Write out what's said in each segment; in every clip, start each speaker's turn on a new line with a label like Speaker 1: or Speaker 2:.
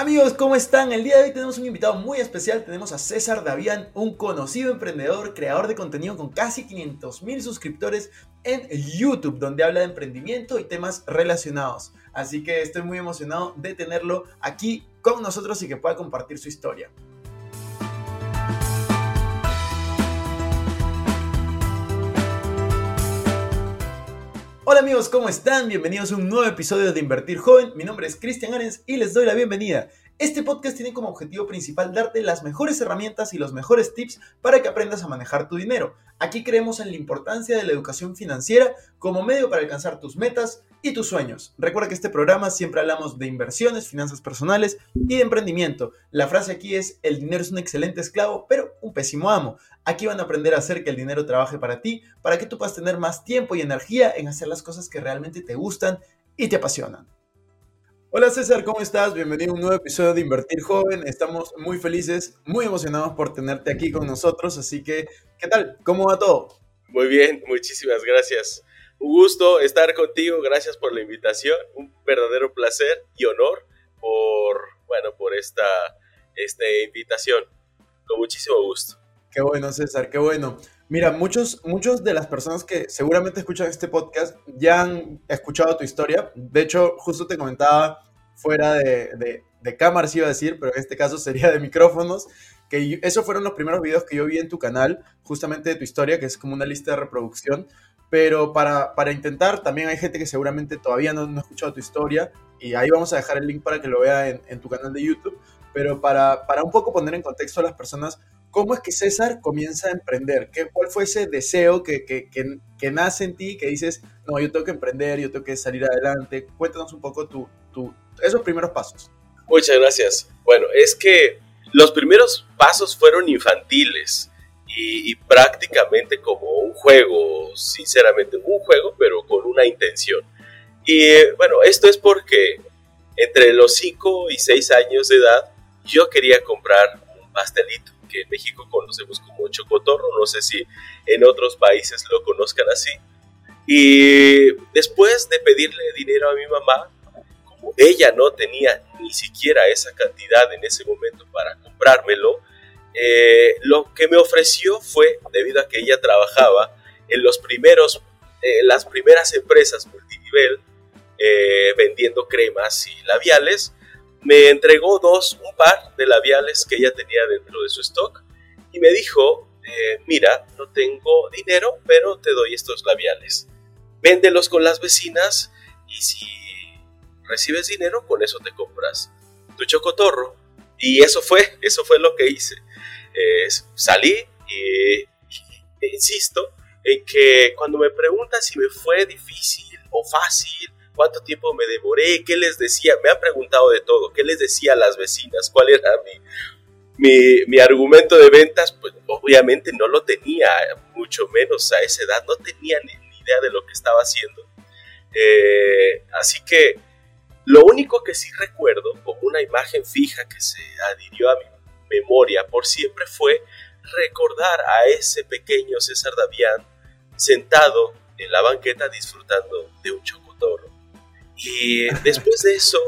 Speaker 1: Amigos, ¿cómo están? El día de hoy tenemos un invitado muy especial. Tenemos a César Davián, un conocido emprendedor, creador de contenido con casi 500 mil suscriptores en YouTube, donde habla de emprendimiento y temas relacionados. Así que estoy muy emocionado de tenerlo aquí con nosotros y que pueda compartir su historia. Hola amigos, ¿cómo están? Bienvenidos a un nuevo episodio de Invertir Joven. Mi nombre es Cristian Arens y les doy la bienvenida. Este podcast tiene como objetivo principal darte las mejores herramientas y los mejores tips para que aprendas a manejar tu dinero. Aquí creemos en la importancia de la educación financiera como medio para alcanzar tus metas y tus sueños. Recuerda que este programa siempre hablamos de inversiones, finanzas personales y de emprendimiento. La frase aquí es, el dinero es un excelente esclavo, pero un pésimo amo. Aquí van a aprender a hacer que el dinero trabaje para ti, para que tú puedas tener más tiempo y energía en hacer las cosas que realmente te gustan y te apasionan. Hola César, ¿cómo estás? Bienvenido a un nuevo episodio de Invertir Joven. Estamos muy felices, muy emocionados por tenerte aquí con nosotros. Así que, ¿qué tal? ¿Cómo va todo?
Speaker 2: Muy bien, muchísimas gracias. Un gusto estar contigo, gracias por la invitación. Un verdadero placer y honor por, bueno, por esta, esta invitación. Con muchísimo gusto.
Speaker 1: Qué bueno, César, qué bueno. Mira, muchos, muchos de las personas que seguramente escuchan este podcast ya han escuchado tu historia. De hecho, justo te comentaba fuera de, de, de cámaras, iba a decir, pero en este caso sería de micrófonos, que esos fueron los primeros videos que yo vi en tu canal, justamente de tu historia, que es como una lista de reproducción. Pero para, para intentar, también hay gente que seguramente todavía no, no, ha escuchado tu historia, y ahí vamos a dejar el link para que lo vea en, tu canal de YouTube. Pero para, para un poco poner en contexto a las personas, ¿Cómo es que César comienza a emprender? ¿Qué, ¿Cuál fue ese deseo que, que, que, que, nace en ti, que dices, no, yo tengo que emprender, yo tengo que salir adelante? Cuéntanos un poco tu, tu, esos primeros pasos.
Speaker 2: Muchas gracias. Bueno, es que los primeros pasos fueron infantiles y, prácticamente como un juego, sinceramente, un juego, pero con una intención. Y bueno, esto es porque entre los 5 y 6 años de edad yo quería comprar un pastelito que en México conocemos como chocotorro, no sé si en otros países lo conozcan así. Y después de pedirle dinero a mi mamá, como ella no tenía ni siquiera esa cantidad en ese momento para comprármelo, eh, lo que me ofreció fue, debido a que ella trabajaba en los primeros, eh, las primeras empresas multinivel, eh, vendiendo cremas y labiales, me entregó dos, un par de labiales que ella tenía dentro de su stock y me dijo, mira, no tengo dinero, pero te doy estos labiales. Véndelos con las vecinas y si recibes dinero, con eso te compras tu chocotorro. Y eso fue, eso fue lo que hice. Eh, salí y, e insisto en que cuando me preguntan si me fue difícil o fácil, cuánto tiempo me demoré, qué les decía, me han preguntado de todo, qué les decía a las vecinas, cuál era mi, mi, mi argumento de ventas, pues obviamente no lo tenía, mucho menos a esa edad, no tenía ni, ni idea de lo que estaba haciendo. Eh, así que lo único que sí recuerdo como una imagen fija que se adhirió a mi memoria por siempre fue recordar a ese pequeño César Davián sentado en la banqueta disfrutando de un chocotorro y después de eso,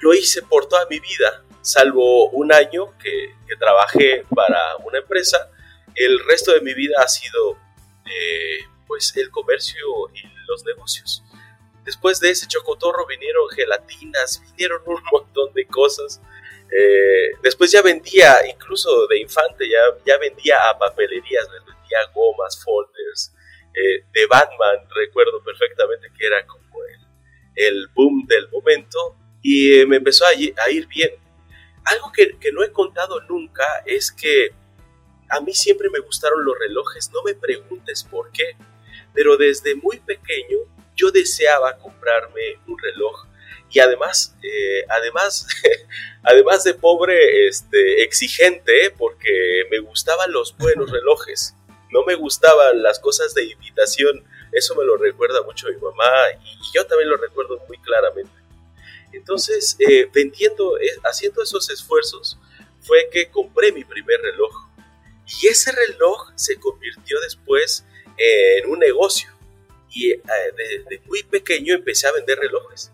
Speaker 2: lo hice por toda mi vida, salvo un año que, que trabajé para una empresa. El resto de mi vida ha sido eh, pues el comercio y los negocios. Después de ese chocotorro vinieron gelatinas, vinieron un montón de cosas. Eh, después ya vendía, incluso de infante, ya, ya vendía a papelerías, vendía gomas, folders. Eh, de Batman, recuerdo perfectamente que era como el boom del momento y me empezó a, ir bien. Algo que, que, no he contado nunca es que a mí siempre me gustaron los relojes, no me preguntes por qué, pero desde muy pequeño yo deseaba comprarme un reloj y además, eh, además, además de pobre, este, exigente, porque me gustaban los buenos relojes, no me gustaban las cosas de imitación eso me lo recuerda mucho mi mamá y yo también lo recuerdo muy claramente. Entonces, eh, vendiendo, eh, haciendo esos esfuerzos, fue que compré mi primer reloj. Y ese reloj se convirtió después en un negocio. Y desde eh, muy pequeño empecé a vender relojes.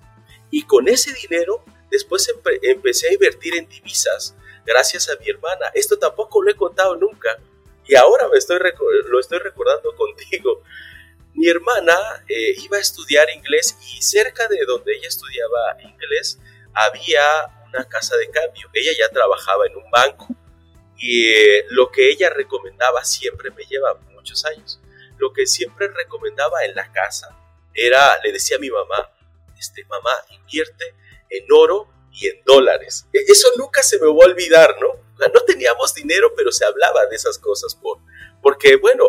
Speaker 2: Y con ese dinero Después empecé a invertir en divisas gracias a mi hermana. Esto tampoco lo he contado nunca y ahora me estoy lo estoy recordando contigo. Mi hermana eh, iba a estudiar inglés y cerca de donde ella estudiaba inglés había una casa de cambio. Ella ya trabajaba en un banco y eh, lo que ella recomendaba siempre me lleva muchos años. Lo que siempre recomendaba en la casa era, le decía a mi mamá, este, mamá, invierte en oro y en dólares. E, eso nunca se me va a olvidar, ¿no? No teníamos dinero, pero se hablaba de esas cosas por, porque, bueno,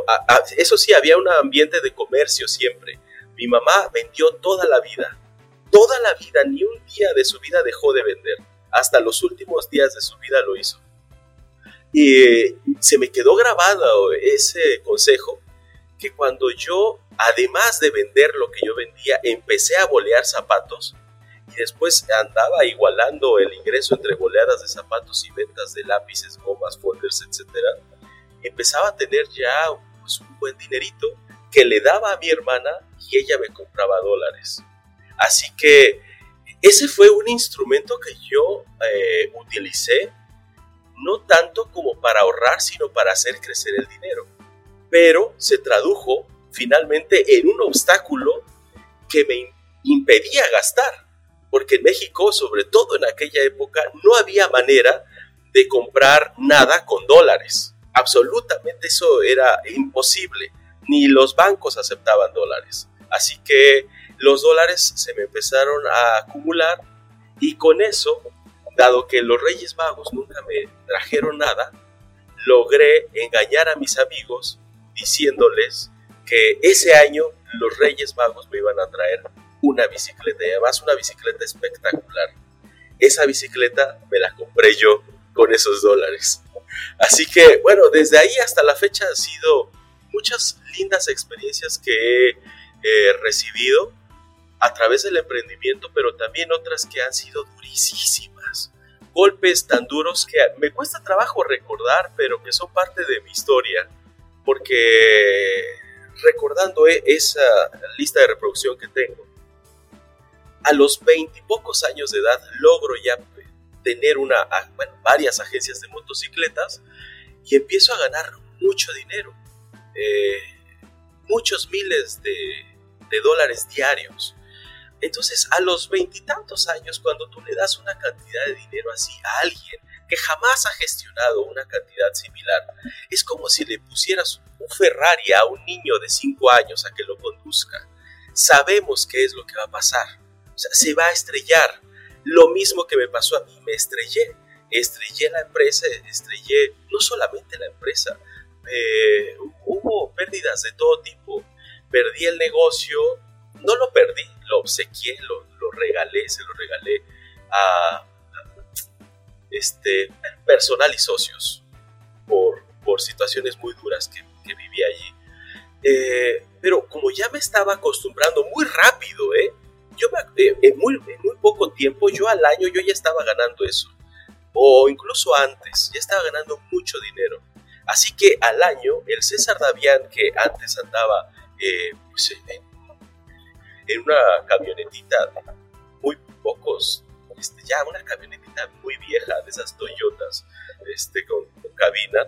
Speaker 2: eso sí, había un ambiente de comercio siempre. Mi mamá vendió toda la vida, toda la vida, ni un día de su vida dejó de vender. Hasta los últimos días de su vida lo hizo. Y se me quedó grabado ese consejo que cuando yo, además de vender lo que yo vendía, empecé a bolear zapatos, y después andaba igualando el ingreso entre boleadas de zapatos y ventas de lápices, gomas, folders, etc., empezaba a tener ya pues, un buen dinerito que le daba a mi hermana y ella me compraba dólares. Así que ese fue un instrumento que yo eh, utilicé no tanto como para ahorrar, sino para hacer crecer el dinero. Pero se tradujo finalmente en un obstáculo que me impedía gastar porque en México, sobre todo en aquella época, no había manera de comprar nada con dólares. Absolutamente eso era imposible. Ni los bancos aceptaban dólares. Así que los dólares se me empezaron a acumular y con eso, dado que los Reyes Magos nunca me trajeron nada, logré engañar a mis amigos diciéndoles que ese año los Reyes Magos me iban a traer una bicicleta y además una bicicleta espectacular. Esa bicicleta me la compré yo con esos dólares. Así que bueno, desde ahí hasta la fecha han sido muchas lindas experiencias que he recibido a través del emprendimiento, pero también otras que han sido durísimas. Golpes tan duros que me cuesta trabajo recordar, pero que son parte de mi historia, porque recordando e-, esa lista de reproducción que tengo, a los veintipocos años de edad logro ya tener una, bueno, varias agencias de motocicletas y empiezo a ganar mucho dinero, eh, muchos miles de, de dólares diarios. Entonces, a los veintitantos años, cuando tú le das una cantidad de dinero así a alguien que jamás ha gestionado una cantidad similar, es como si le pusieras un Ferrari a un niño de cinco años a que lo conduzca. Sabemos qué es lo que va a pasar o sea, se va a estrellar. Lo mismo que me pasó a mí, me estrellé. Estrellé la empresa, estrellé no solamente la empresa, eh, hubo pérdidas de todo tipo. Perdí el negocio, no lo perdí, lo obsequié, lo, regalé, se lo regalé a, este, personal y socios por, por situaciones muy duras que, que viví allí. Eh, pero como ya me estaba acostumbrando muy rápido, ¿eh? yo eh, en, muy, muy poco tiempo, yo al año yo ya estaba ganando eso. O incluso antes, ya estaba ganando mucho dinero. Así que al año, el César Davián, que antes andaba eh, pues, en, una camionetita muy pocos, este, ya una camionetita muy vieja, de esas Toyotas, este, con, cabina,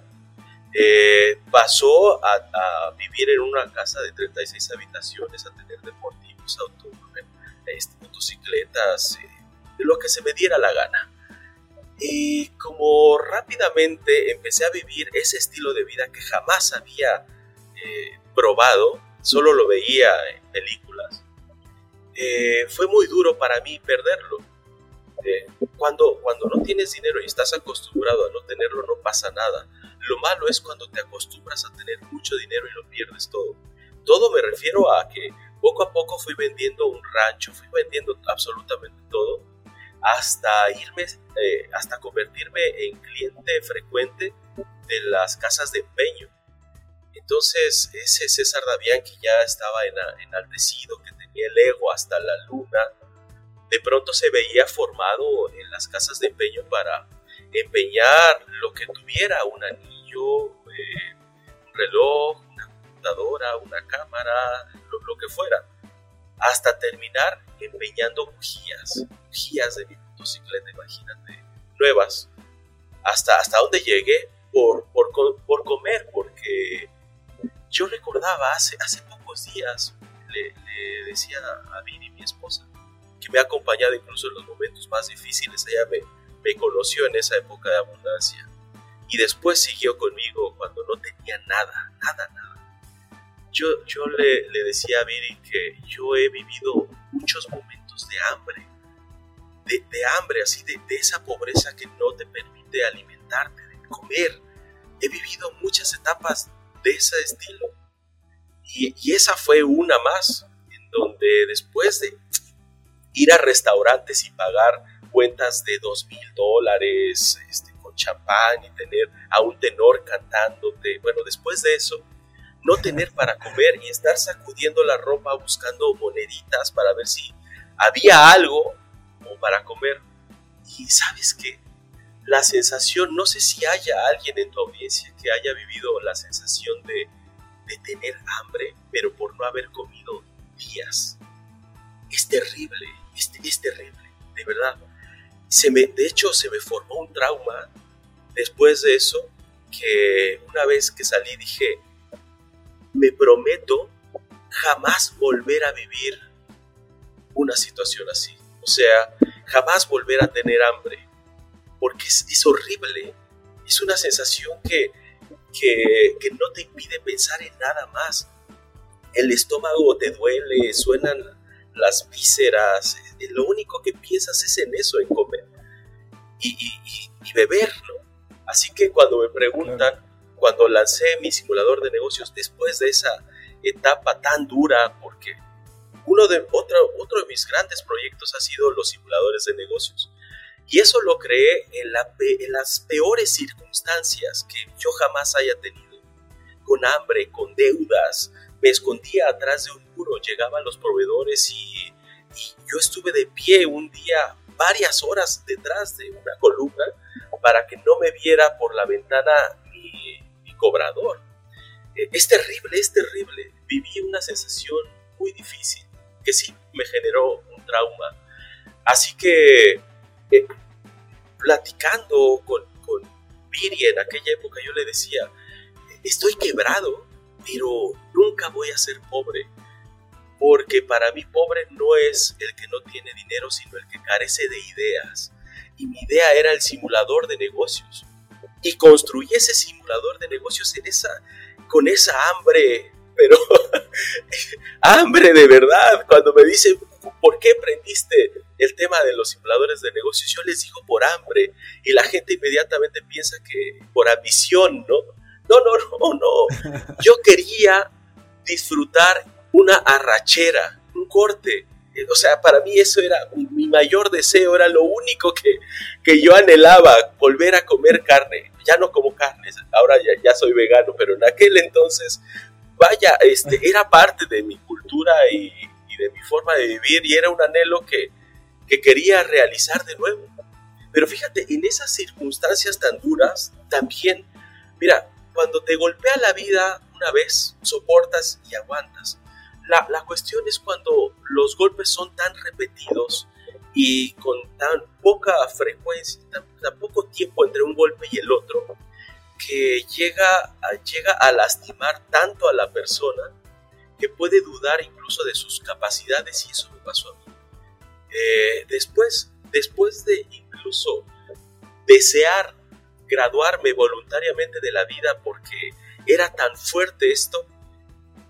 Speaker 2: eh, pasó a, a, vivir en una casa de 36 habitaciones, a tener deportivos, automóviles, este, motocicletas, eh, de lo que se me diera la gana. Y como rápidamente empecé a vivir ese estilo de vida que jamás había eh, probado, solo lo veía en películas, eh, fue muy duro para mí perderlo. Cuando, cuando no tienes dinero y estás acostumbrado a no tenerlo, no pasa nada. Lo malo es cuando te acostumbras a tener mucho dinero y lo pierdes todo. Todo me refiero a que poco a poco fui vendiendo un rancho, fui vendiendo absolutamente todo, hasta irme, eh, hasta convertirme en cliente frecuente de las casas de empeño. Entonces ese César Davián que ya estaba enaltecido, que tenía el ego hasta la luna, de pronto se veía formado en las casas de empeño para empeñar lo que tuviera, un anillo, eh, un reloj, una cámara, lo, que fuera, hasta terminar empeñando bujías, bujías de motocicleta, imagínate, nuevas. Hasta, hasta donde llegué por, por, por comer, porque yo recordaba hace, hace pocos días, le, decía a Viri, mi esposa, que me ha acompañado incluso en los momentos más difíciles. Ella me, me conoció en esa época de abundancia y después siguió conmigo cuando no tenía nada, nada, nada. Yo, yo le, le decía a Viri que yo he vivido muchos momentos de hambre, de, de hambre, así de, de esa pobreza que no te permite alimentarte, de comer. He vivido muchas etapas de ese estilo. Y, y, esa fue una más, en donde después de ir a restaurantes y pagar cuentas de dos mil dólares este, con champán y tener a un tenor cantándote, bueno, después de eso, no tener para comer y estar sacudiendo la ropa buscando moneditas para ver si había algo o para comer. Y sabes que la sensación, no sé si haya alguien en tu audiencia que haya vivido la sensación de, de tener hambre, pero por no haber comido días. Es terrible, es, es terrible, de verdad. Se me, de hecho, se me formó un trauma después de eso, que una vez que salí dije, me prometo jamás volver a vivir una situación así. O sea, jamás volver a tener hambre porque es, horrible. Es una sensación que, que, que, no te impide pensar en nada más. El estómago te duele, suenan las vísceras, eh, lo único que piensas es en eso, en comer y, y, y beber, ¿no? Así que cuando me preguntan, cuando lancé mi simulador de negocios después de esa etapa tan dura, porque uno de, otro, otro de mis grandes proyectos ha sido los simuladores de negocios. Y eso lo creé en, las peores circunstancias que yo jamás haya tenido. Con hambre, con deudas, me escondía atrás de un muro, llegaban los proveedores y, yo estuve de pie un día varias horas detrás de una columna para que no me viera por la ventana mi, cobrador. Eh, es terrible, es terrible. Viví una sensación muy difícil que sí me generó un trauma. Así que platicando con, con Viri en aquella época, yo le decía, estoy quebrado, pero nunca voy a ser pobre. Porque para mí pobre no es el que no tiene dinero, sino el que carece de ideas. Y mi idea era el simulador de negocios. Y construí ese simulador de negocios en con esa hambre, pero hambre de verdad. Cuando me dicen, ¿por qué aprendiste el tema de los simuladores de negocios? Yo les digo por hambre y la gente inmediatamente piensa que por ambición, ¿no? No, no, no, no. Yo quería disfrutar una arrachera, un corte. O sea, para mí eso era mi mayor deseo, era lo único que, que yo anhelaba, volver a comer carne. Ya no como carne, ahora ya, ya soy vegano, pero en aquel entonces, vaya, este, era parte de mi cultura y, de mi forma de vivir y era un anhelo que, que quería realizar de nuevo. Pero fíjate, en esas circunstancias tan duras, también, mira, cuando te golpea la vida una vez, soportas y aguantas. La, la cuestión es cuando los golpes son tan repetidos y con tan poca frecuencia, tan, tan, poco tiempo entre un golpe y el otro, que llega a, llega a lastimar tanto a la persona que puede dudar incluso de sus capacidades y eso me pasó a mí. Eh, después, después de incluso desear graduarme voluntariamente de la vida porque era tan fuerte esto,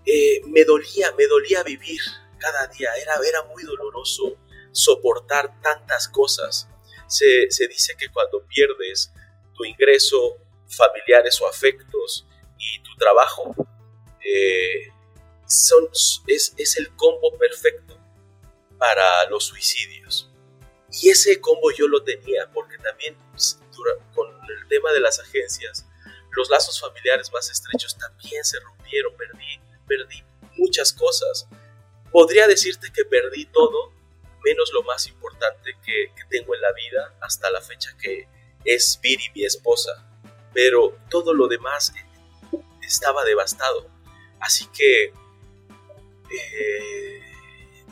Speaker 2: eh, me dolía, me dolía vivir cada día, era, era muy doloroso soportar tantas cosas. Se, se dice que cuando pierdes tu ingreso, familiares o afectos y tu trabajo, eh, son, es, es el combo perfecto para los suicidios. Y ese combo yo lo tenía porque también pues, con el tema de las agencias, los lazos familiares más estrechos también se rompieron, perdí, perdí muchas cosas. Podría decirte que perdí todo, menos lo más importante que, que tengo en la vida hasta la fecha que es Viri, mi esposa. Pero todo lo demás estaba devastado. Así que eh,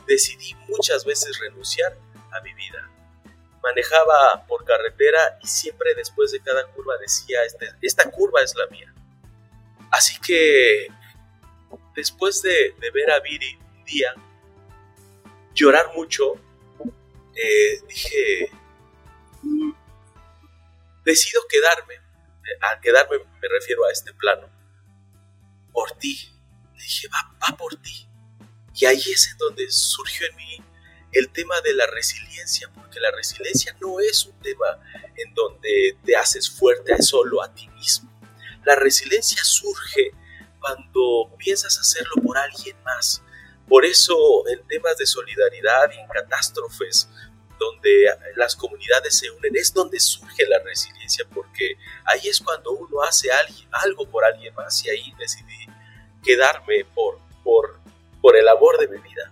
Speaker 2: decidí muchas veces renunciar a mi vida. Manejaba por carretera y siempre después de cada curva decía, este, esta curva es la mía. Así que después de, ver a Viri un día llorar mucho, eh, dije, decido quedarme. Al quedarme me refiero a este plano. Por ti. Le dije, va, va por ti. Y ahí es en donde surgió en mí el tema de la resiliencia, porque la resiliencia no es un tema en donde te haces fuerte solo a ti mismo. La resiliencia surge cuando piensas hacerlo por alguien más. Por eso en temas de solidaridad y en catástrofes donde las comunidades se unen es donde surge la resiliencia, porque ahí es cuando uno hace algo por alguien más y ahí decidí quedarme por, por, por el amor de mi vida.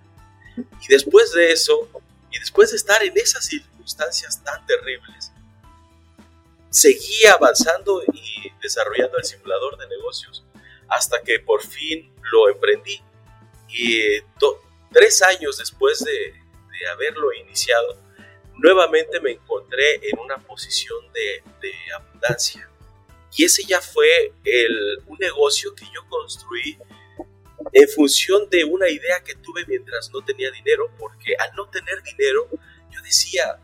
Speaker 2: Y después de eso, y después de estar en esas circunstancias tan terribles, seguí avanzando y desarrollando el simulador de negocios hasta que por fin lo emprendí. Y tres años después de, de, haberlo iniciado, nuevamente me encontré en una posición de, de abundancia. Y ese ya fue el, un negocio que yo construí en función de una idea que tuve mientras no tenía dinero, porque al no tener dinero, yo decía,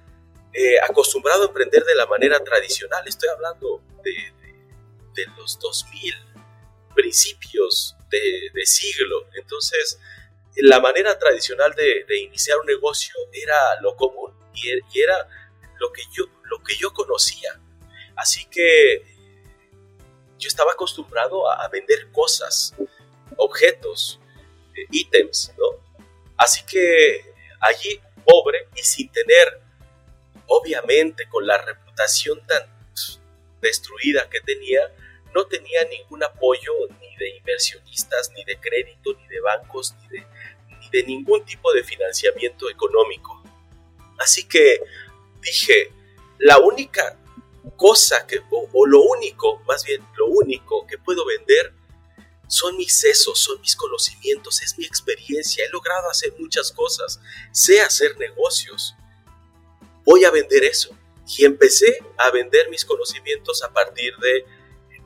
Speaker 2: eh, acostumbrado a emprender de la manera tradicional, estoy hablando de, de, los 2000, principios de, de, siglo, entonces la manera tradicional de, iniciar un negocio era lo común y, era lo que, yo, lo que yo conocía. Así que yo estaba acostumbrado a vender cosas, objetos, eh, ítems, ¿no? Así que allí, pobre y sin tener, obviamente, con la reputación tan destruida que tenía, no tenía ningún apoyo ni de inversionistas, ni de crédito, ni de bancos, ni de, ni de ningún tipo de financiamiento económico. Así que dije, la única cosa que, o lo único, más bien lo único que puedo vender son mis sesos, son mis conocimientos, es mi experiencia. He logrado hacer muchas cosas. Sé hacer negocios. Voy a vender eso. Y empecé a vender mis conocimientos a partir de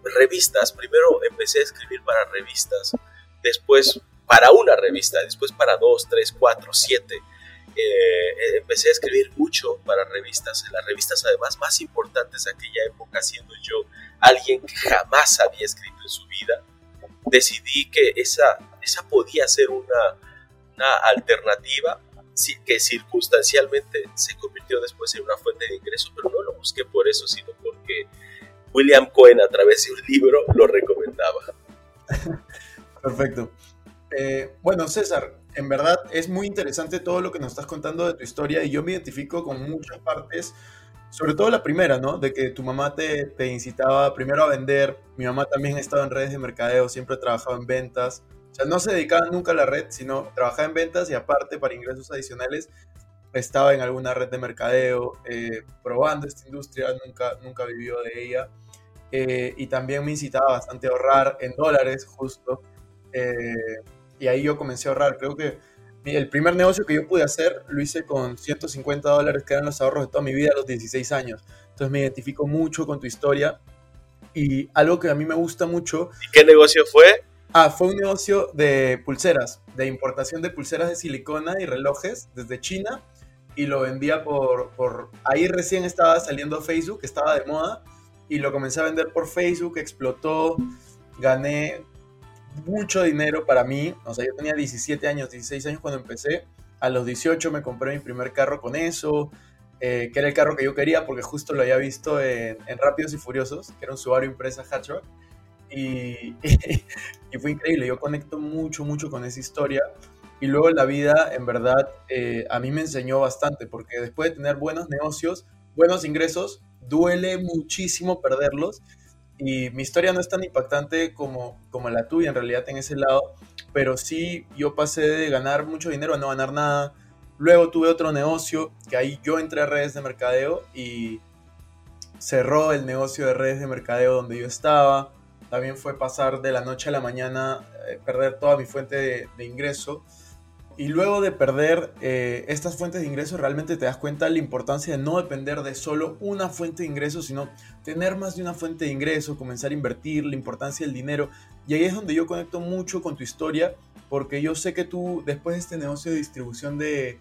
Speaker 2: revistas. Primero empecé a escribir para revistas, después para una revista, después para dos, tres, cuatro, siete. Eh, empecé a escribir mucho para revistas, las revistas además más importantes de aquella época, siendo yo alguien que jamás había escrito en su vida decidí que esa, esa podía ser una, una alternativa que circunstancialmente se convirtió después en una fuente de ingreso, pero no lo busqué por eso, sino porque William Cohen a través de un libro lo recomendaba.
Speaker 1: Perfecto. Eh, bueno, César, en verdad es muy interesante todo lo que nos estás contando de tu historia y yo me identifico con muchas partes sobre todo la primera, ¿no? De que tu mamá te, te incitaba primero a vender. Mi mamá también ha estado en redes de mercadeo, siempre ha trabajado en ventas. O sea, no se dedicaba nunca a la red, sino trabajaba en ventas y aparte para ingresos adicionales estaba en alguna red de mercadeo, eh, probando esta industria, nunca, nunca vivió de ella. Eh, y también me incitaba bastante a ahorrar en dólares, justo. Eh, y ahí yo comencé a ahorrar. Creo que el primer negocio que yo pude hacer lo hice con 150 dólares, que eran los ahorros de toda mi vida a los 16 años. Entonces me identifico mucho con tu historia. Y algo que a mí me gusta mucho.
Speaker 2: ¿Y qué negocio fue?
Speaker 1: Ah, fue un negocio de pulseras, de importación de pulseras de silicona y relojes desde China. Y lo vendía por, por... Ahí recién estaba saliendo Facebook, estaba de moda. Y lo comencé a vender por Facebook, explotó. Gané mucho dinero para mí. O sea, yo tenía 17 años, 16 años cuando empecé. A los 18 me compré mi primer carro con eso, eh, que era el carro que yo quería porque justo lo había visto en, Rápidos y Furiosos, que era un Subaru Impresa Hatchback. Y, y, fue increíble, yo conecto mucho, mucho con esa historia. Y luego la vida, en verdad, eh, a mí me enseñó bastante, porque después de tener buenos negocios, buenos ingresos, duele muchísimo perderlos y mi historia no es tan impactante como, como la tuya en realidad en ese lado, pero sí yo pasé de ganar mucho dinero a no ganar nada. Luego tuve otro negocio que ahí yo entré a redes de mercadeo y cerró el negocio de redes de mercadeo donde yo estaba. También fue pasar de la noche a la mañana, eh, perder toda mi fuente de, ingreso. Y luego de perder eh, estas fuentes de ingresos, realmente te das cuenta de la importancia de no depender de solo una fuente de ingresos, sino tener más de una fuente de ingresos, comenzar a invertir, la importancia del dinero. Y ahí es donde yo conecto mucho con tu historia, porque yo sé que tú, después de este negocio de distribución de,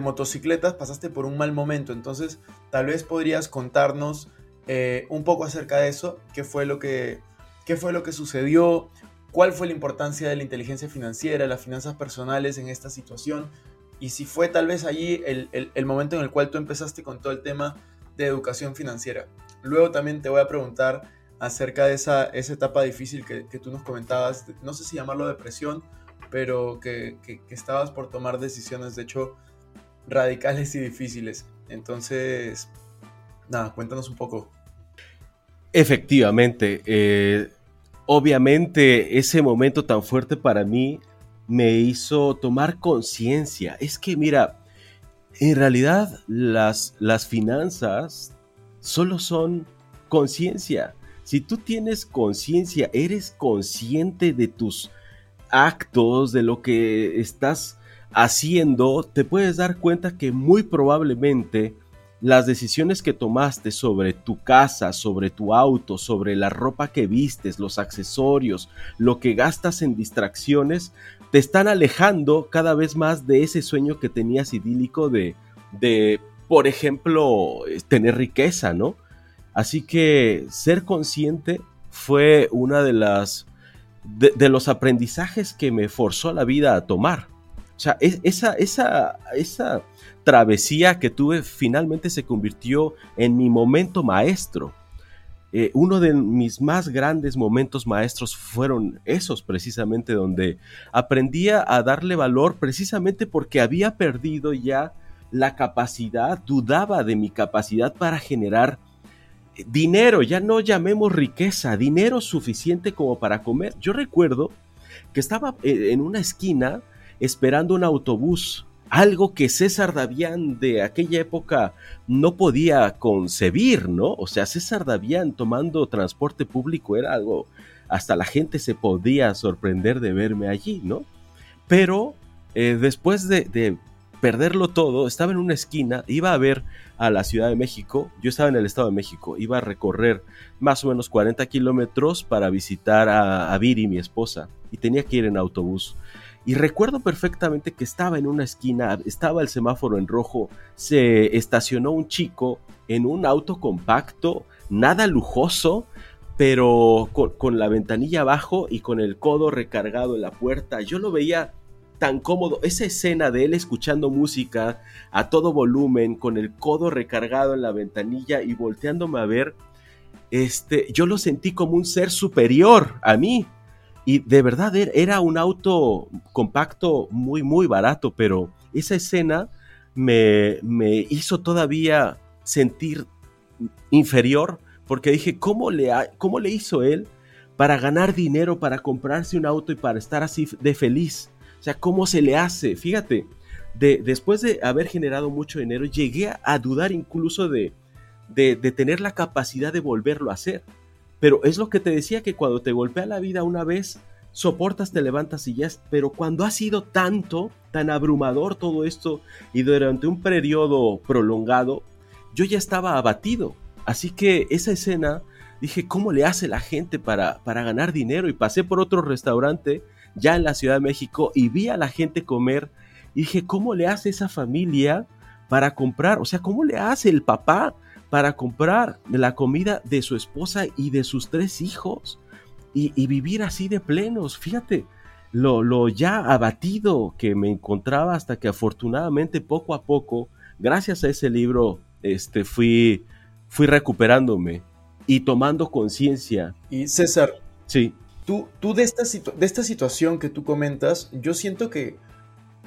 Speaker 1: motocicletas, pasaste por un mal momento. Entonces, tal vez podrías contarnos eh, un poco acerca de eso, qué fue lo que, qué fue lo que sucedió, cuál fue la importancia de la inteligencia financiera, las finanzas personales en esta situación y si fue tal vez allí el, momento en el cual tú empezaste con todo el tema de educación financiera. Luego también te voy a preguntar acerca de esa, esa etapa difícil que, tú nos comentabas, no sé si llamarlo depresión, pero que, que, estabas por tomar decisiones, de hecho, radicales y difíciles. Entonces, nada, cuéntanos un poco.
Speaker 2: Efectivamente, eh, obviamente ese momento tan fuerte para mí me hizo tomar conciencia. Es que mira, en realidad las, las finanzas solo son conciencia. Si tú tienes conciencia, eres consciente de tus actos, de lo que estás haciendo, te puedes dar cuenta que muy probablemente las decisiones que tomaste sobre tu casa, sobre tu auto, sobre la ropa que vistes, los accesorios, lo que gastas en distracciones, te están alejando cada vez más de ese sueño que tenías idílico de, de por ejemplo, tener riqueza, ¿no? Así que ser consciente fue una de las de los aprendizajes que me forzó la vida a tomar. O sea, esa, esa, esa travesía que tuve finalmente se convirtió en mi momento maestro. Eh, uno de mis más grandes momentos maestros fueron esos precisamente donde aprendía a darle valor precisamente porque había perdido ya la capacidad, dudaba de mi capacidad para generar dinero, ya no llamemos riqueza, dinero suficiente como para comer. Yo recuerdo que estaba eh, en una esquina esperando un autobús, algo que César Davián de aquella época no podía concebir, ¿no? O sea, César Davián tomando transporte público era algo, hasta la gente se podía sorprender de verme allí, ¿no? Pero eh, después de, perderlo todo, estaba en una esquina, iba a ver a la Ciudad de México, yo estaba en el Estado de México, iba a recorrer más o menos 40 kilómetros para visitar a, a Viri, mi esposa, y tenía que ir en autobús. Y recuerdo perfectamente que estaba en una esquina, estaba el semáforo en rojo, se estacionó un chico en un auto compacto, nada lujoso, pero con, la ventanilla abajo y con el codo recargado en la puerta. Yo lo veía tan cómodo, esa escena de él escuchando música a todo volumen, con el codo recargado en la ventanilla y volteándome a ver, este, yo lo sentí como un ser superior a mí. Y de verdad er, era un auto compacto muy, muy barato, pero esa escena me, me hizo todavía sentir inferior porque dije, ¿cómo le, ¿cómo le hizo él para ganar dinero, para comprarse un auto y para estar así de feliz? O sea, ¿cómo se le hace? Fíjate, de, después de haber generado mucho dinero, llegué a dudar incluso de, de, de tener la capacidad de volverlo a hacer. Pero es lo que te decía que cuando te golpea la vida una vez, soportas, te levantas y ya, pero cuando ha sido tanto, tan abrumador todo esto y durante un periodo prolongado, yo ya estaba abatido. Así que esa escena, dije, ¿cómo le hace la gente para, para ganar dinero? Y pasé por otro restaurante ya en la Ciudad de México y vi a la gente comer y dije, ¿cómo le hace esa familia para comprar? O sea, ¿cómo le hace el papá para comprar la comida de su esposa y de sus tres hijos y, vivir así de plenos. Fíjate, lo, lo, ya abatido que me encontraba hasta que afortunadamente poco a poco, gracias a ese libro, este, fui, fui recuperándome y tomando conciencia.
Speaker 1: Y César, sí. Tú, tú de, esta de esta situación que tú comentas, yo siento que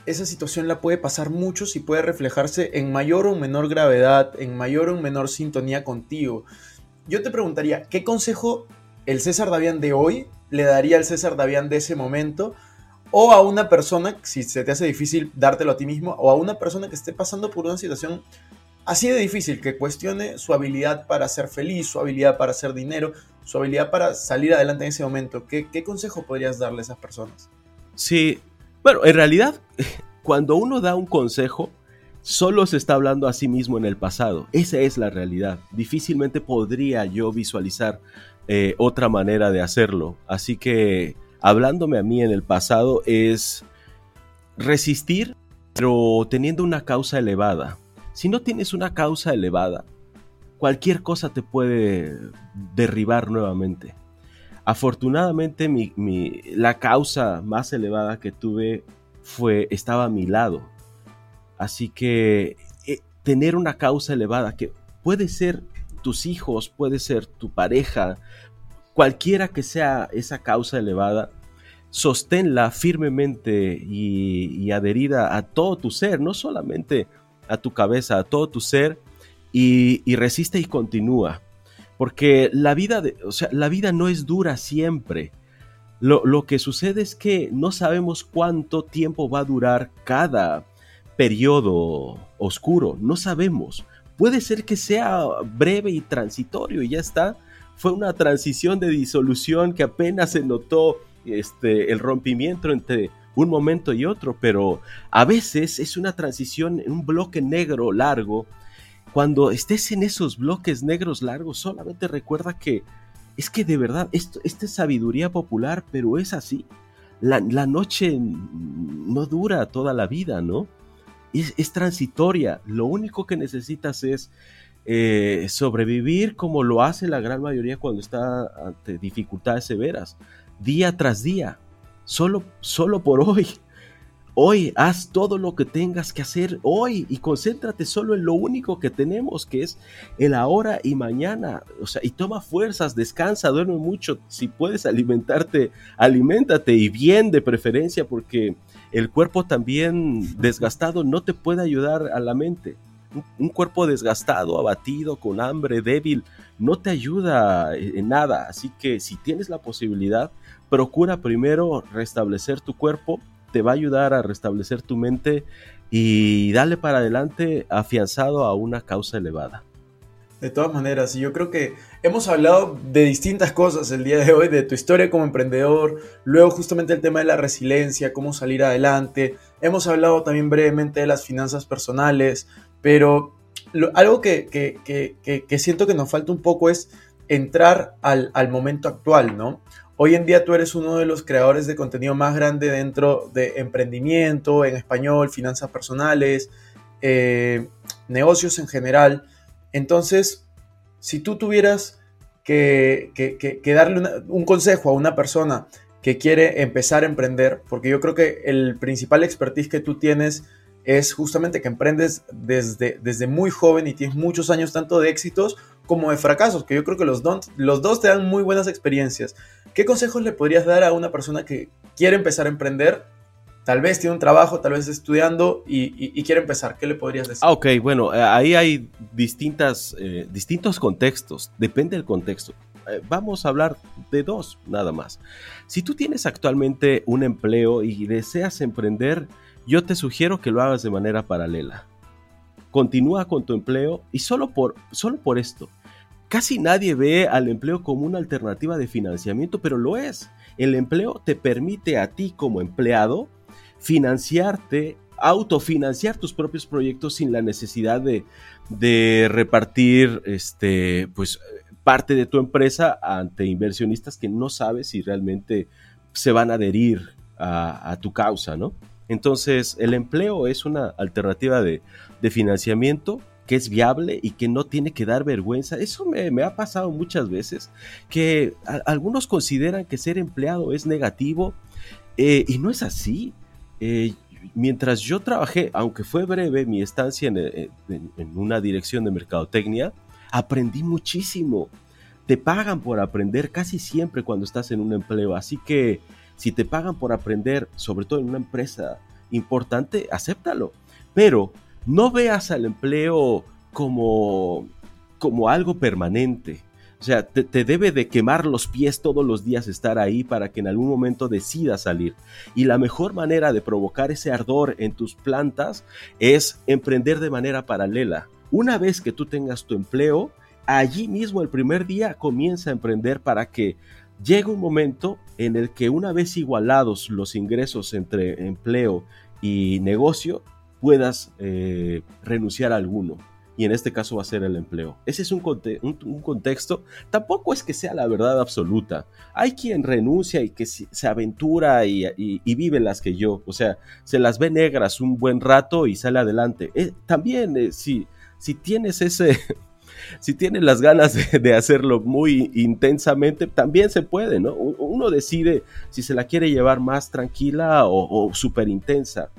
Speaker 1: esa situación la puede pasar mucho y puede reflejarse en mayor o menor gravedad, en mayor o menor sintonía contigo. Yo te preguntaría, ¿qué consejo el César Davián de hoy le daría al César Davián de ese momento? O a una persona, si se te hace difícil dártelo a ti mismo, o a una persona que esté pasando por una situación así de difícil, que cuestione su habilidad para ser feliz, su habilidad para hacer dinero, su habilidad para salir adelante en ese momento. ¿Qué, qué consejo podrías darle a esas personas?
Speaker 2: Sí, Bueno, en realidad, cuando uno da un consejo, solo se está hablando a sí mismo en el pasado. Esa es la realidad. Difícilmente podría yo visualizar eh, otra manera de hacerlo. Así que, hablándome a mí en el pasado, es resistir, pero teniendo una causa elevada. Si no tienes una causa elevada, cualquier cosa te puede derribar nuevamente. Afortunadamente la causa más elevada que tuve fue, estaba a mi lado. Así que eh, tener una causa elevada que puede ser tus hijos, puede ser tu pareja, cualquiera que sea esa causa elevada, sosténla firmemente y, adherida a todo tu ser, no solamente a tu cabeza, a todo tu ser, y, resiste y continúa. Porque la vida, o sea, la vida no es dura siempre. Lo, lo, que sucede es que no sabemos cuánto tiempo va a durar cada periodo oscuro. No sabemos. Puede ser que sea breve y transitorio y ya está. Fue una transición de disolución que apenas se notó este, el rompimiento entre un momento y otro, pero a veces es una transición en un bloque negro largo. Cuando estés en esos bloques negros largos, solamente recuerda que es que de verdad, esto, esta es sabiduría popular, pero es así. La, noche no dura toda la vida, ¿no? Es, transitoria. Lo único que necesitas es eh, sobrevivir como lo hace la gran mayoría cuando está ante dificultades severas día tras día, solo, solo por hoy. Hoy haz todo lo que tengas que hacer hoy y concéntrate solo en lo único que tenemos, que es el ahora y mañana. O sea, y toma fuerzas, descansa, duerme mucho. Si puedes alimentarte, aliméntate y bien de preferencia, porque el cuerpo también desgastado no te puede ayudar a la mente. Un, cuerpo desgastado, abatido, con hambre, débil, no te ayuda en nada. Así que si tienes la posibilidad, procura primero restablecer tu cuerpo, te va a ayudar a restablecer tu mente y dale para adelante afianzado a una causa elevada.
Speaker 1: De todas maneras, yo creo que hemos hablado de distintas cosas el día de hoy, de tu historia como emprendedor, luego justamente el tema de la resiliencia, cómo salir adelante, hemos hablado también brevemente de las finanzas personales, pero algo que, siento que nos falta un poco es entrar al, al momento actual, ¿no? Hoy en día tú eres uno de los creadores de contenido más grande dentro de emprendimiento en español, finanzas personales, eh, negocios en general. Entonces, si tú tuvieras que, darle un consejo a una persona que quiere empezar a emprender, porque yo creo que el principal expertise que tú tienes es justamente que emprendes desde, desde muy joven y tienes muchos años tanto de éxitos como de fracasos, que yo creo que los, los dos te dan muy buenas experiencias. ¿Qué consejos le podrías dar a una persona que quiere empezar a emprender? Tal vez tiene un trabajo, tal vez estudiando y, quiere empezar. ¿Qué le podrías decir?
Speaker 2: Ah, ok, bueno, eh, ahí hay distintas, eh, distintos contextos. Depende del contexto. Eh, vamos a hablar de dos, nada más. Si tú tienes actualmente un empleo y deseas emprender, yo te sugiero que lo hagas de manera paralela. Continúa con tu empleo y solo por, solo por esto. Casi nadie ve al empleo como una alternativa de financiamiento, pero lo es. El empleo te permite a ti como empleado financiarte, autofinanciar tus propios proyectos sin la necesidad de, repartir este, pues, parte de tu empresa ante inversionistas que no sabes si realmente se van a adherir a, a tu causa, ¿no? Entonces, el empleo es una alternativa de, financiamiento que es viable y que no tiene que dar vergüenza. Eso me, ha pasado muchas veces, que algunos consideran que ser empleado es negativo eh, y no es así. Eh, mientras yo trabajé, aunque fue breve mi estancia en, en, una dirección de mercadotecnia, aprendí muchísimo. Te pagan por aprender casi siempre cuando estás en un empleo, así que si te pagan por aprender, sobre todo en una empresa importante, acéptalo. Pero no veas al empleo como, como algo permanente. O sea, te, te, debe de quemar los pies todos los días estar ahí para que en algún momento decidas salir. Y la mejor manera de provocar ese ardor en tus plantas es emprender de manera paralela. Una vez que tú tengas tu empleo, allí mismo el primer día comienza a emprender para que llega un momento en el que una vez igualados los ingresos entre empleo y negocio, puedas eh, renunciar a alguno. Y en este caso va a ser el empleo. Ese es un, contexto. Tampoco es que sea la verdad absoluta. Hay quien renuncia y que se aventura y, vive las que yo. O sea, se las ve negras un buen rato y sale adelante. Eh, también, eh, si, si tienes ese, si tienes las ganas de, hacerlo muy intensamente, también se puede, ¿no? Uno decide si se la quiere llevar más tranquila o, súper intensa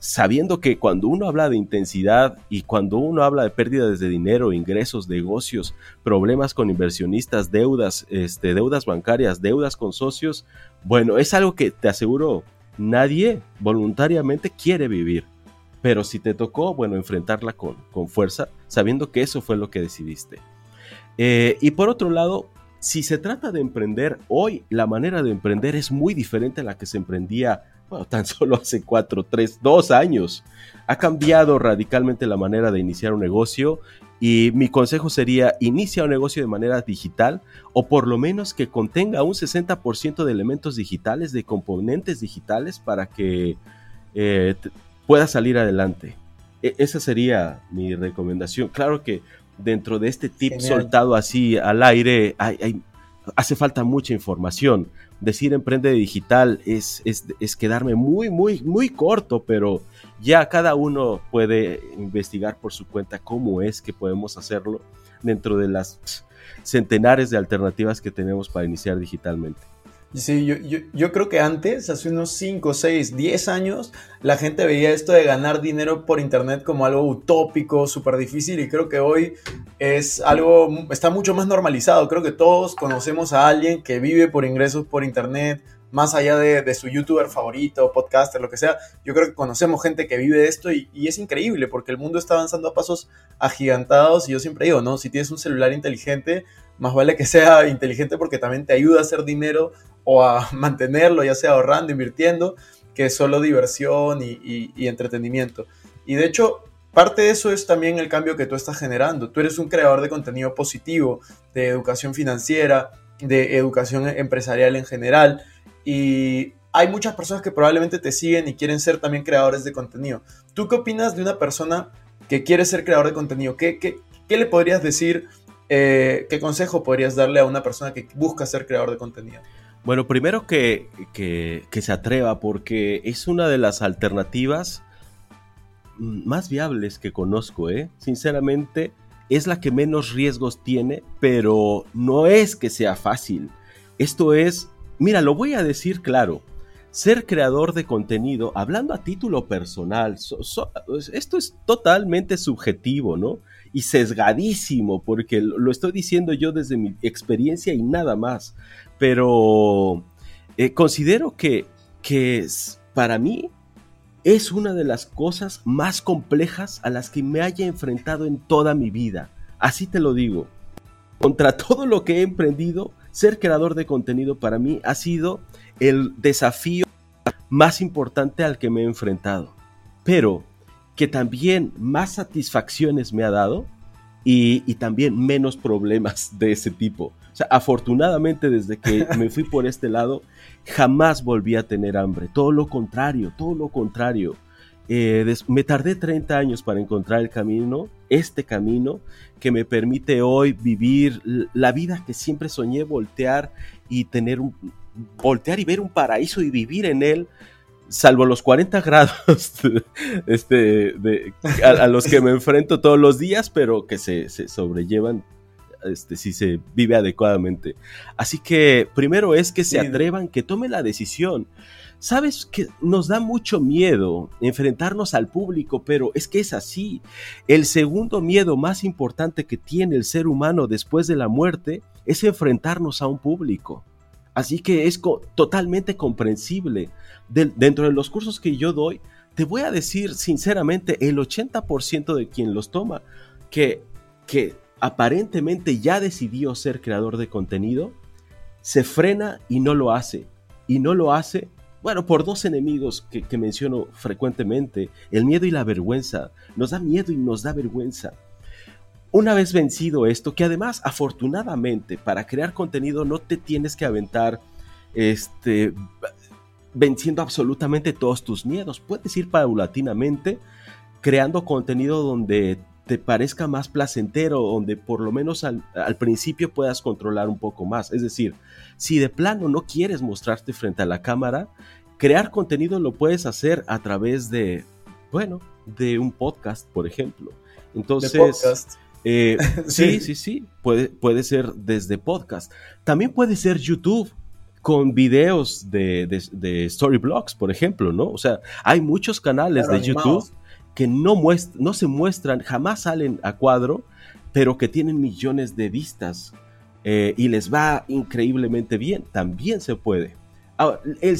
Speaker 2: sabiendo que cuando uno habla de intensidad y cuando uno habla de pérdidas de dinero, ingresos, negocios, problemas con inversionistas, deudas, este, deudas bancarias, deudas con socios, bueno, es algo que te aseguro nadie voluntariamente quiere vivir. Pero si te tocó, bueno, enfrentarla con, con fuerza, sabiendo que eso fue lo que decidiste. Eh, y por otro lado, si se trata de emprender, hoy la manera de emprender es muy diferente a la que se emprendía bueno, tan solo hace cuatro, tres, dos años. Ha cambiado radicalmente la manera de iniciar un negocio y mi consejo sería inicia un negocio de manera digital o por lo menos que contenga un 60% de elementos digitales, de componentes digitales para que eh, pueda salir adelante. E, esa sería mi recomendación. Claro que dentro de este tip soltado así al aire hace falta mucha información. Decir emprende digital es, es, quedarme muy, muy, muy corto, pero ya cada uno puede investigar por su cuenta cómo es que podemos hacerlo dentro de las centenares de alternativas que tenemos para iniciar digitalmente.
Speaker 1: Sí, yo, yo, creo que antes, hace unos 5, 6, 10 años, la gente veía esto de ganar dinero por internet como algo utópico, súper difícil y creo que hoy es algo, está mucho más normalizado. Creo que todos conocemos a alguien que vive por ingresos por internet, más allá de, su youtuber favorito, podcaster, lo que sea. Yo creo que conocemos gente que vive de esto y, y es increíble porque el mundo está avanzando a pasos agigantados y yo siempre digo, ¿no? Si tienes un celular inteligente, más vale que sea inteligente porque también te ayuda a hacer dinero o a mantenerlo, ya sea ahorrando, invirtiendo, que solo diversión y, entretenimiento. Y de hecho, parte de eso es también el cambio que tú estás generando. Tú eres un creador de contenido positivo, de educación financiera, de educación empresarial en general. Y hay muchas personas que probablemente te siguen y quieren ser también creadores de contenido. ¿Tú qué opinas de una persona que quiere ser creador de contenido? ¿Qué, le podrías decir? Eh, ¿Qué consejo podrías darle a una persona que busca ser creador de contenido?
Speaker 2: Bueno, primero que, se atreva porque es una de las alternativas más viables que conozco, ¿eh? Sinceramente, es la que menos riesgos tiene, pero no es que sea fácil. Esto es, mira, lo voy a decir claro, ser creador de contenido, hablando a título personal, esto es totalmente subjetivo, ¿no? Y sesgadísimo, porque lo estoy diciendo yo desde mi experiencia y nada más pero eh, considero que, que para mí es una de las cosas más complejas a las que me haya enfrentado en toda mi vida. Así te lo digo. Contra todo lo que he emprendido, ser creador de contenido para mí ha sido el desafío más importante al que me he enfrentado. Pero que también más satisfacciones me ha dado y también menos problemas de ese tipo afortunadamente desde que me fui por este lado, jamás volví a tener hambre. Todo lo contrario, todo lo contrario. Eh, me tardé 30 años para encontrar el camino, este camino que me permite hoy vivir la vida que siempre soñé, voltear y tener un, voltear y ver un paraíso y vivir en él, salvo los 40 grados este, a, los que me enfrento todos los días, pero que se, se sobrellevan este, si se vive adecuadamente. Así que primero es que se atrevan, que tomen la decisión. Sabes que nos da mucho miedo enfrentarnos al público, pero es que es así. El segundo miedo más importante que tiene el ser humano después de la muerte es enfrentarnos a un público. Así que es totalmente comprensible. dentro de los cursos que yo doy, te voy a decir sinceramente, el 80% de quien los toma, que, que aparentemente ya decidió ser creador de contenido, se frena y no lo hace. Y no lo hace, bueno, por dos enemigos que, menciono frecuentemente, el miedo y la vergüenza. Nos da miedo y nos da vergüenza. una vez vencido esto, que además afortunadamente para crear contenido no te tienes que aventar este, venciendo absolutamente todos tus miedos. Puedes ir paulatinamente creando contenido donde te parezca más placentero, donde por lo menos al, principio puedas controlar un poco más. Es decir, si de plano no quieres mostrarte frente a la cámara, crear contenido lo puedes hacer a través de, bueno, de un podcast, por ejemplo. Entonces, eh, sí. sí, sí, puede, puede ser desde podcast. También puede ser YouTube con videos de, de, storyblogs, por ejemplo, ¿no? O sea, hay muchos canales de YouTube que no, no se muestran, jamás salen a cuadro, pero que tienen millones de vistas eh, y les va increíblemente bien. También se puede. El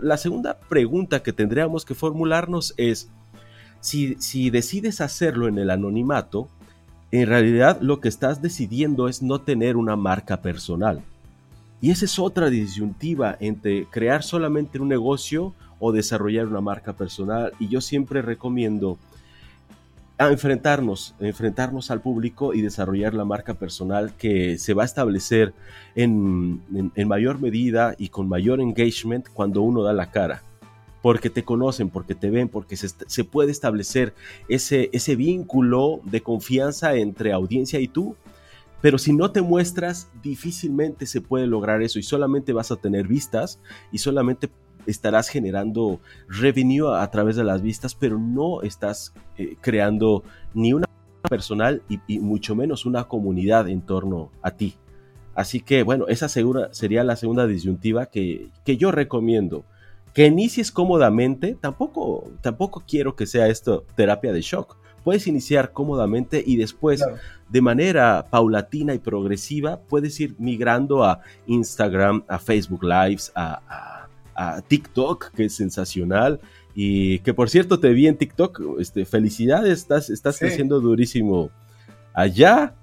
Speaker 2: la segunda pregunta que tendríamos que formularnos es, si, si decides hacerlo en el anonimato, en realidad lo que estás decidiendo es no tener una marca personal. Y esa es otra disyuntiva entre crear solamente un negocio o desarrollar una marca personal. Y yo siempre recomiendo a enfrentarnos, enfrentarnos al público y desarrollar la marca personal que se va a establecer en, mayor medida y con mayor engagement cuando uno da la cara. Porque te conocen, porque te ven, porque se, puede establecer ese, ese vínculo de confianza entre audiencia y tú pero si no te muestras, difícilmente se puede lograr eso y solamente vas a tener vistas y solamente estarás generando revenue a, través de las vistas, pero no estás eh, creando ni una personal y, mucho menos una comunidad en torno a ti. Así que bueno, esa segura, sería la segunda disyuntiva que, que yo recomiendo. Que inicies cómodamente, tampoco, tampoco quiero que sea esto terapia de shock puedes iniciar cómodamente y después de manera paulatina y progresiva puedes ir migrando a Instagram, a Facebook Lives, a, TikTok, que es sensacional. Y que por cierto te vi en TikTok, este, felicidades, estás, estás creciendo durísimo allá.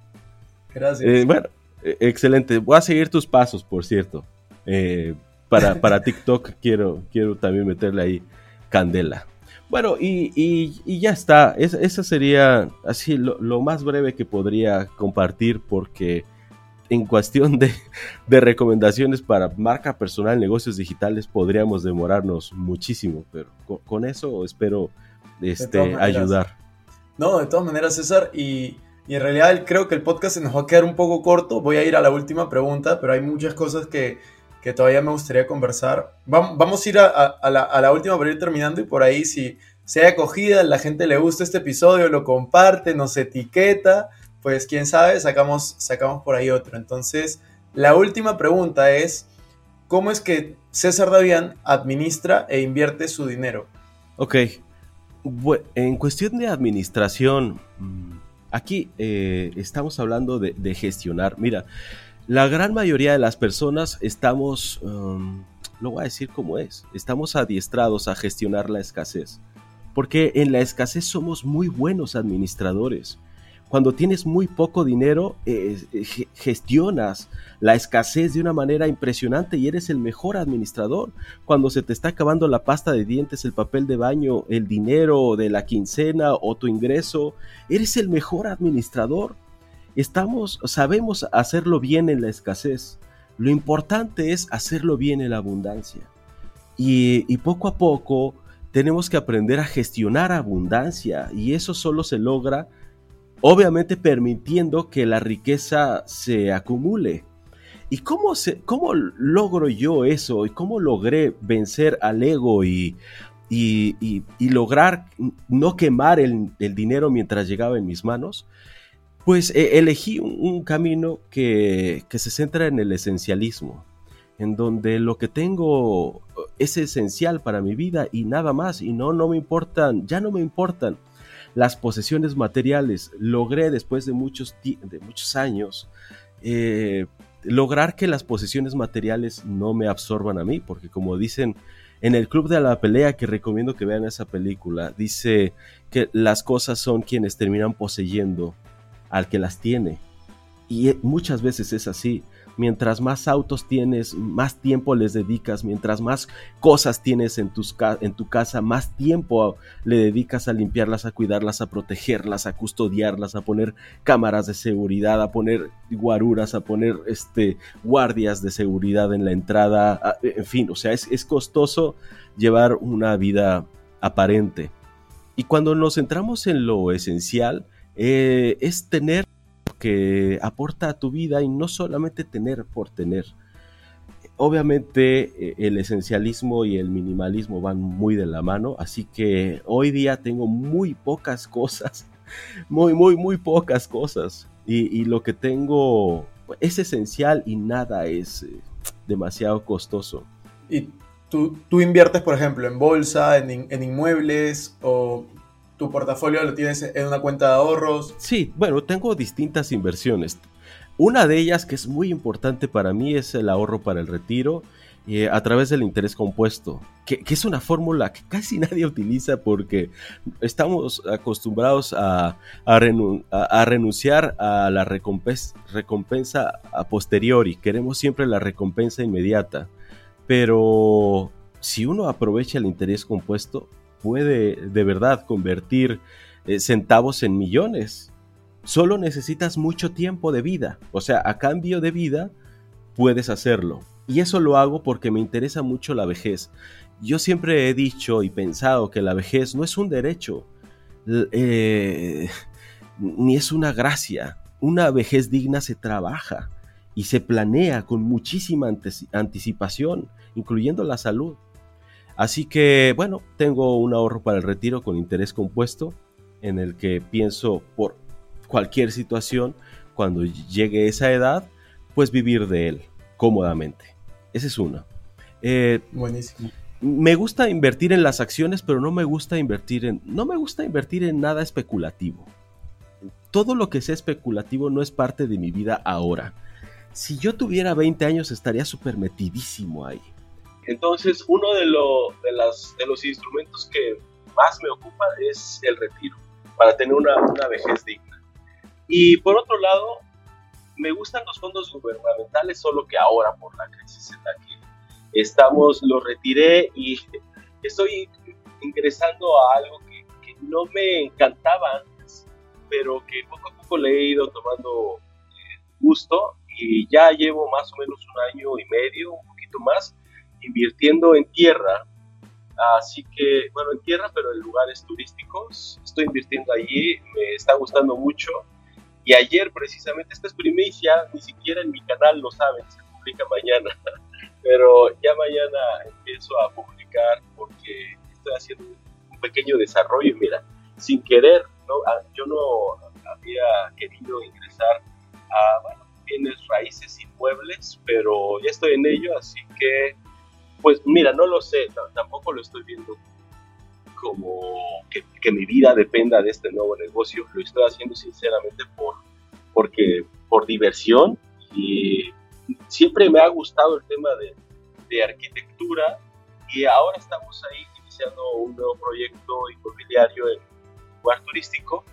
Speaker 1: Gracias.
Speaker 2: Eh, bueno, e, excelente. Voy a seguir tus pasos, por cierto. Eh, para, para TikTok quiero, quiero también meterle ahí candela. Bueno, y, ya está. esa sería así lo, más breve que podría compartir porque en cuestión de, recomendaciones para marca personal, negocios digitales, podríamos demorarnos muchísimo, pero con, eso espero este, ayudar.
Speaker 1: No, de todas maneras, César, y, y en realidad creo que el podcast se nos va a quedar un poco corto. Voy a ir a la última pregunta, pero hay muchas cosas que, que todavía me gustaría conversar. Vamos a ir a, la, última para ir terminando y por ahí si se ha acogida, la gente le gusta este episodio, lo comparte, nos etiqueta, pues quién sabe, sacamos, sacamos por ahí otro. Entonces, la última pregunta es, ¿cómo es que César Davián administra e invierte su dinero?
Speaker 2: Ok, en cuestión de administración, mm, aquí eh, estamos hablando de, gestionar. Mira, la gran mayoría de las personas estamos, um, lo voy a decir como es, estamos adiestrados a gestionar la escasez. Porque en la escasez somos muy buenos administradores. Cuando tienes muy poco dinero, eh, gestionas la escasez de una manera impresionante y eres el mejor administrador. Cuando se te está acabando la pasta de dientes, el papel de baño, el dinero de la quincena o tu ingreso, eres el mejor administrador Estamos, sabemos hacerlo bien en la escasez. Lo importante es hacerlo bien en la abundancia. Y, poco a poco tenemos que aprender a gestionar abundancia y eso solo se logra obviamente permitiendo que la riqueza se acumule. ¿Y cómo, se, cómo logro yo eso? ¿Y cómo logré vencer al ego y, y, lograr no quemar el, dinero mientras llegaba en mis manos? Pues eh, elegí un, camino que, se centra en el esencialismo, en donde lo que tengo es esencial para mi vida y nada más, y no, no me importan, ya no me importan las posesiones materiales. Logré después de muchos, de muchos años eh, lograr que las posesiones materiales no me absorban a mí, porque como dicen en el Club de la Pelea, que recomiendo que vean esa película, dice que las cosas son quienes terminan poseyendo al que las tiene. Y muchas veces es así.
Speaker 3: Mientras más autos tienes, más tiempo les dedicas. Mientras más cosas tienes en, tu casa, más tiempo le dedicas a limpiarlas, a cuidarlas, a protegerlas, a custodiarlas, a poner cámaras de seguridad, a poner guaruras, a poner este, guardias de seguridad en la entrada. En fin, o sea, es, costoso llevar una vida aparente. Y cuando nos centramos en lo esencial, eh, es tener que aporta a tu vida y no solamente tener por tener. Obviamente eh, el esencialismo y el minimalismo van muy de la mano, así que hoy día tengo muy pocas cosas, muy, muy, muy pocas cosas. Y, lo que tengo es esencial y nada es eh, demasiado costoso.
Speaker 1: ¿Y tú, tú, inviertes, por ejemplo, en bolsa, en, en inmuebles o tu portafolio lo tienes en una cuenta de ahorros.
Speaker 3: Sí, bueno, tengo distintas inversiones. Una de ellas que es muy importante para mí es el ahorro para el retiro eh, a través del interés compuesto, que, es una fórmula que casi nadie utiliza porque estamos acostumbrados a, renunciar a la recompensa, recompensa a posteriori, queremos siempre la recompensa inmediata, pero si uno aprovecha el interés compuesto, puede de verdad convertir eh, centavos en millones. Solo necesitas mucho tiempo de vida. O sea, a cambio de vida, puedes hacerlo. Y eso lo hago porque me interesa mucho la vejez. Yo siempre he dicho y pensado que la vejez no es un derecho, eh, ni es una gracia. Una vejez digna se trabaja y se planea con muchísima anticipación, incluyendo la salud. Así que, bueno, tengo un ahorro para el retiro con interés compuesto en el que pienso por cualquier situación, cuando llegue esa edad, pues vivir de él cómodamente. Ese es uno.
Speaker 1: Eh, Buenísimo.
Speaker 3: Me gusta invertir en las acciones, pero no me gusta invertir en no me gusta invertir en nada especulativo. Todo lo que sea especulativo no es parte de mi vida ahora. Si yo tuviera 20 años estaría súper metidísimo ahí.
Speaker 2: Entonces, uno de, de, las, de los instrumentos que más me ocupa es el retiro, para tener una, una vejez digna. Y por otro lado, me gustan los fondos gubernamentales, solo que ahora por la crisis en la que estamos, los retiré y estoy ingresando a algo que, no me encantaba antes, pero que poco a poco le he ido tomando eh, gusto y ya llevo más o menos un año y medio, un poquito más, invirtiendo en tierra. Así que, bueno, en tierra, pero en lugares turísticos. Estoy invirtiendo allí, me está gustando mucho. Y ayer, precisamente, esta es primicia, ni siquiera en mi canal lo saben, se publica mañana. Pero ya mañana empiezo a publicar porque estoy haciendo un pequeño desarrollo. Mira, sin querer, ¿no? Ah, yo no había querido ingresar a, bueno, bienes raíces inmuebles, pero ya estoy en ello, así que pues mira, no lo sé, tampoco lo estoy viendo como que, mi vida dependa de este nuevo negocio, lo estoy haciendo sinceramente por, porque, por diversión y siempre me ha gustado el tema de, de arquitectura y ahora estamos ahí iniciando un nuevo proyecto inmobiliario en lugar turístico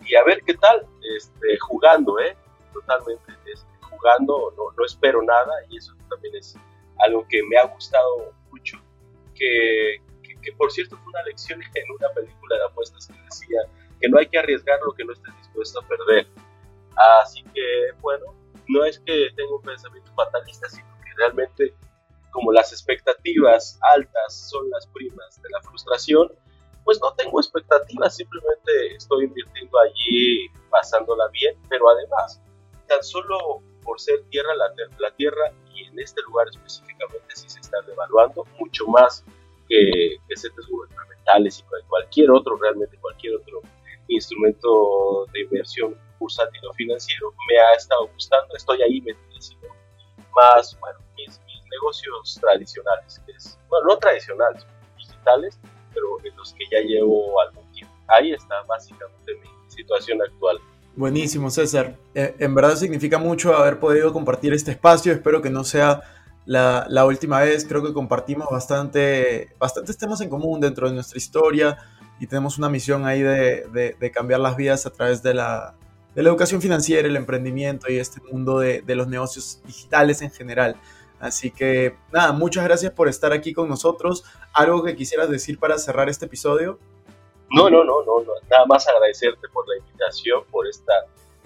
Speaker 2: y a ver qué tal, este, jugando, ¿eh? totalmente, este, jugando, no, no espero nada y eso también es algo que me ha gustado mucho, que, por cierto fue una lección en una película de apuestas que decía que no hay que arriesgar lo que no estés dispuesto a perder. Así que, bueno, no es que tenga un pensamiento fatalista, sino que realmente como las expectativas altas son las primas de la frustración, pues no tengo expectativas, simplemente estoy invirtiendo allí, pasándola bien, pero además, tan solo por ser tierra, la tierra y en este lugar específicamente sí se está devaluando mucho más que, que centros gubernamentales y cualquier otro, realmente cualquier otro instrumento de inversión bursátil o financiero me ha estado gustando, estoy ahí metidísimo, más, bueno, mis, negocios tradicionales, que es, bueno, no tradicionales, digitales, pero en los que ya llevo algún tiempo. Ahí está básicamente mi situación actual.
Speaker 1: Buenísimo, César. Eh, en verdad significa mucho haber podido compartir este espacio. Espero que no sea la, última vez. Creo que compartimos bastante, bastantes temas en común dentro de nuestra historia y tenemos una misión ahí de, cambiar las vidas a través de la, de la educación financiera, el emprendimiento y este mundo de, de los negocios digitales en general. Así que nada, muchas gracias por estar aquí con nosotros. ¿Algo que quisieras decir para cerrar este episodio?
Speaker 2: No, no, no, no, no. nada más agradecerte por la invitación, por esta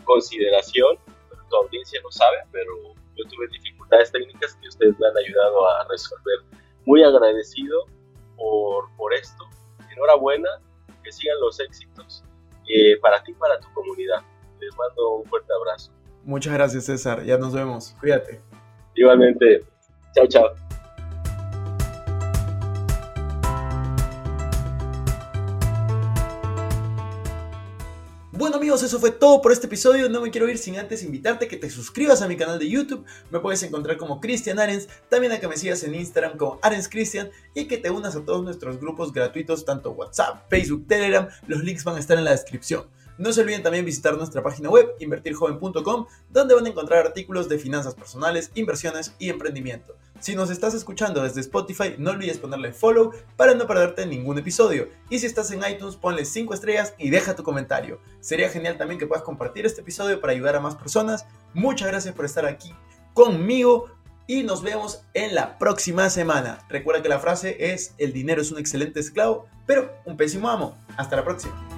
Speaker 2: consideración. Tu audiencia lo sabe, pero yo tuve dificultades técnicas que ustedes me han ayudado a resolver. Muy agradecido por, por esto. Enhorabuena, que sigan los éxitos eh, para ti y para tu comunidad. Les mando un fuerte abrazo.
Speaker 1: Muchas gracias, César. Ya nos vemos. Cuídate.
Speaker 2: Igualmente. Chao, chao.
Speaker 1: Amigos, eso fue todo por este episodio. No me quiero ir sin antes invitarte a que te suscribas a mi canal de YouTube. Me puedes encontrar como Cristian Arens, también a que me sigas en Instagram como Arens Cristian y que te unas a todos nuestros grupos gratuitos, tanto WhatsApp, Facebook, Telegram. Los links van a estar en la descripción. No se olviden también visitar nuestra página web invertirjoven.com, donde van a encontrar artículos de finanzas personales, inversiones y emprendimiento. Si nos estás escuchando desde Spotify, no olvides ponerle follow para no perderte ningún episodio. Y si estás en iTunes, ponle 5 estrellas y deja tu comentario. Sería genial también que puedas compartir este episodio para ayudar a más personas. Muchas gracias por estar aquí conmigo y nos vemos en la próxima semana. Recuerda que la frase es, el dinero es un excelente esclavo, pero un pésimo amo. Hasta la próxima.